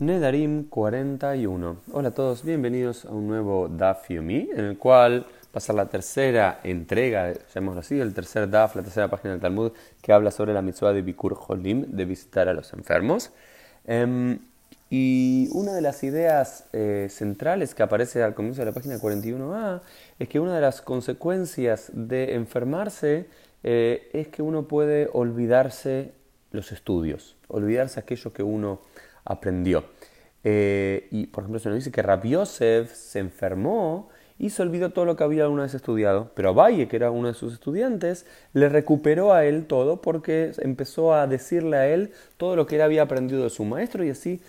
Nedarim 41. Hola a todos, bienvenidos a un nuevo Daf Yomi, en el cual va a ser la tercera entrega, llamémoslo así, el tercer Daf, la tercera página del Talmud, que habla sobre la mitzvah de Bikur Holim, de visitar a los enfermos. Em, y una de las ideas eh, centrales que aparece al comienzo de la página 41a es que una de las consecuencias de enfermarse eh, es que uno puede olvidarse los estudios, olvidarse aquello que uno aprendió. Eh, y por ejemplo, se nos dice que Rabbi Yosef se enfermó y se olvidó todo lo que había alguna vez estudiado. Pero Valle, que era uno de sus estudiantes, le recuperó a él todo porque empezó a decirle a él todo lo que él había aprendido de su maestro y así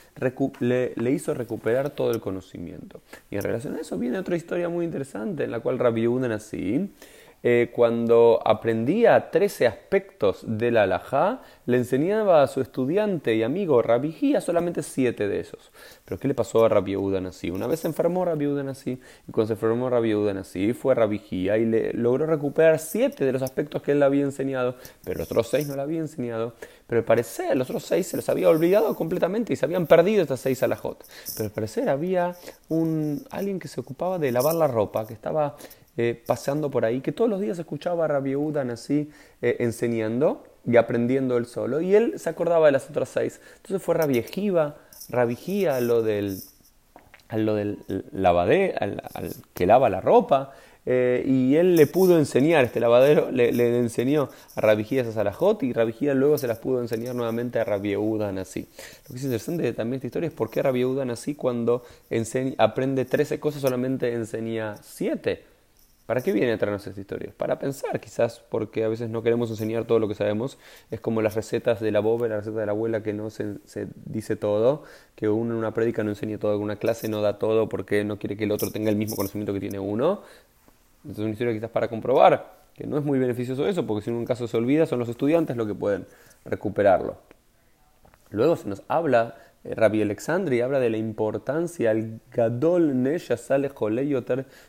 le, hizo recuperar todo el conocimiento. Y en relación a eso viene otra historia muy interesante en la cual Rabbi así eh, cuando aprendía 13 aspectos de la halajá, le enseñaba a su estudiante y amigo Rabbi solamente 7 de esos. Pero ¿qué le pasó a Rabbi Udan así? Una vez se enfermó Rabbi Udan así, y cuando se enfermó Rabbi fue Rabbi y le logró recuperar 7 de los aspectos que él le había enseñado, pero los otros 6 no le había enseñado. Pero al parecer los otros 6 se los había olvidado completamente y se habían perdido estas 6 alajot. Pero al parecer había un, alguien que se ocupaba de lavar la ropa, que estaba eh, paseando por ahí, que todos los días escuchaba a Rabbi así eh, enseñando y aprendiendo él solo, y él se acordaba de las otras seis. Entonces fue Rabbi Ejiva, a lo del, a lo del lavadero, al, que lava la ropa, eh, y él le pudo enseñar, este lavadero le, enseñó a Rabbi a Salahot y Rabbi luego se las pudo enseñar nuevamente a Rabbi Udan así. Lo que es interesante también esta historia es por qué Rabbi Udan así cuando aprende 13 cosas solamente enseña 7. ¿Para qué viene a traernos esta historia? Para pensar, quizás porque a veces no queremos enseñar todo lo que sabemos. Es como las recetas de la boba, la receta de la abuela que no se, dice todo, que uno en una prédica no enseña todo, en una clase no da todo porque no quiere que el otro tenga el mismo conocimiento que tiene uno. Entonces es una historia quizás para comprobar que no es muy beneficioso eso, porque si en un caso se olvida, son los estudiantes los que pueden recuperarlo. Luego se nos habla Rabbi Alexandri habla de la importancia, el Gadol Nesha sale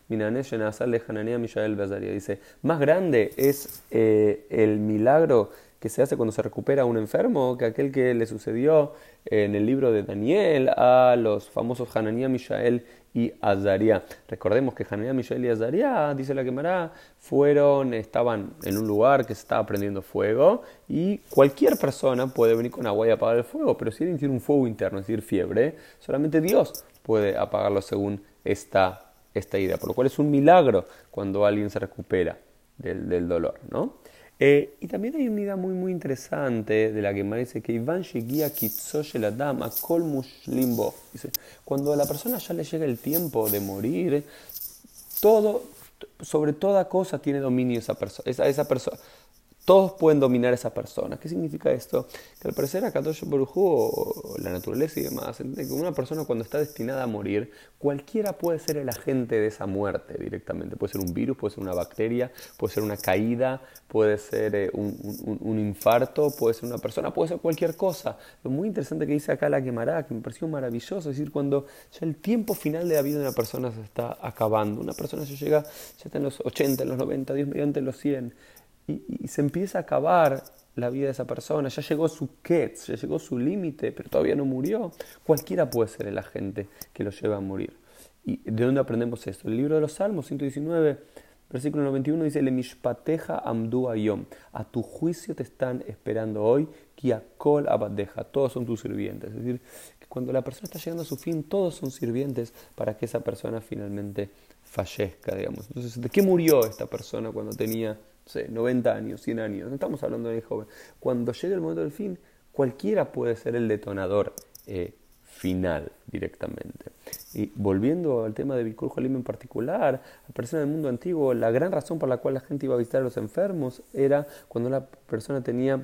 Minanesha sale Hanania Mishael Bezaria. Dice, más grande es eh, el milagro que se hace cuando se recupera un enfermo que aquel que le sucedió en el libro de Daniel a los famosos Hanania, Mishael y Azaria. Recordemos que Hanania, Mishael y Azaria, dice la quemará, fueron, estaban en un lugar que se estaba prendiendo fuego y cualquier persona puede venir con agua y apagar el fuego, pero si alguien tiene un fuego interno, es decir, fiebre, solamente Dios puede apagarlo según esta, esta idea, por lo cual es un milagro cuando alguien se recupera del, del dolor, ¿no? Eh, y también hay una idea muy muy interesante de la que me dice que Iván la dama limbo. Dice, cuando a la persona ya le llega el tiempo de morir, todo, sobre toda cosa tiene dominio esa persona. Esa, esa persona todos pueden dominar a esa persona. ¿Qué significa esto? Que al parecer a Kadosh o la naturaleza y demás, una persona cuando está destinada a morir, cualquiera puede ser el agente de esa muerte directamente. Puede ser un virus, puede ser una bacteria, puede ser una caída, puede ser eh, un, infarto, puede ser una persona, puede ser cualquier cosa. Lo muy interesante que dice acá la quemará, que me pareció maravilloso, es decir, cuando ya el tiempo final de la vida de una persona se está acabando, una persona ya llega, ya está en los 80, en los 90, Dios mediante los 100, y, se empieza a acabar la vida de esa persona, ya llegó su ketz, ya llegó su límite, pero todavía no murió. Cualquiera puede ser el agente que lo lleva a morir. ¿Y de dónde aprendemos esto? El libro de los Salmos, 119, versículo 91, dice, Le mishpateja amdu ayom, a tu juicio te están esperando hoy, kiakol abadeja, todos son tus sirvientes. Es decir, que cuando la persona está llegando a su fin, todos son sirvientes para que esa persona finalmente fallezca, digamos. Entonces, ¿de qué murió esta persona cuando tenía 90 años, 100 años, no estamos hablando de joven. Cuando llegue el momento del fin, cualquiera puede ser el detonador eh, final directamente. Y volviendo al tema de Bikur Jolim en particular, la persona del mundo antiguo, la gran razón por la cual la gente iba a visitar a los enfermos era cuando la persona tenía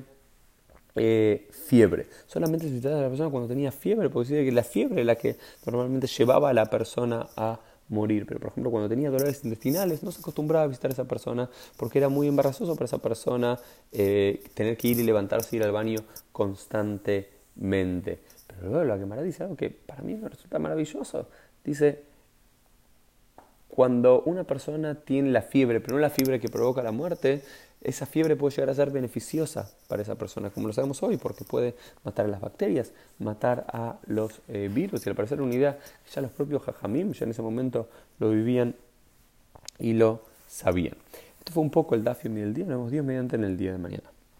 eh, fiebre. Solamente se visitaba a la persona cuando tenía fiebre, porque dice que la fiebre es la que normalmente llevaba a la persona a morir. Pero, por ejemplo, cuando tenía dolores intestinales, no se acostumbraba a visitar a esa persona porque era muy embarazoso para esa persona eh, tener que ir y levantarse y ir al baño constantemente. Pero luego la Gemara dice algo que para mí me resulta maravilloso. Dice, cuando una persona tiene la fiebre, pero no la fiebre que provoca la muerte, esa fiebre puede llegar a ser beneficiosa para esa persona, como lo sabemos hoy, porque puede matar a las bacterias, matar a los eh, virus. Y al parecer una idea ya los propios jajamim ya en ese momento lo vivían y lo sabían. Esto fue un poco el Dafium del día. Nos vemos Dios mediante en el día de mañana.